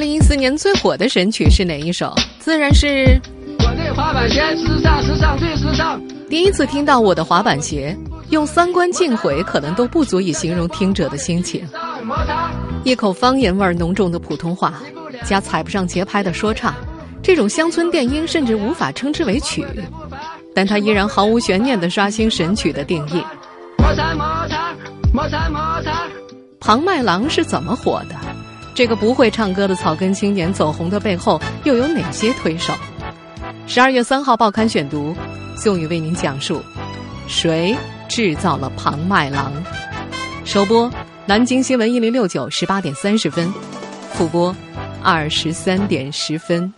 零一四年最火的神曲是哪一首？自然是我的滑板鞋，时尚，时尚，最时尚。第一次听到我的滑板鞋，用三观尽毁可能都不足以形容听者的心情。摩擦，一口方言味浓重的普通话，加踩不上节拍的说唱，这种乡村电音甚至无法称之为曲，但它依然毫无悬念地刷新神曲的定义。摩擦，摩擦，摩擦，摩擦。庞麦郎是怎么火的？这个不会唱歌的草根青年走红的背后又有哪些推手？十二月三号报刊选读，宋宇为您讲述：谁制造了庞麦郎？首播南京新闻一零六九十八点三十分，复播二十三点十分。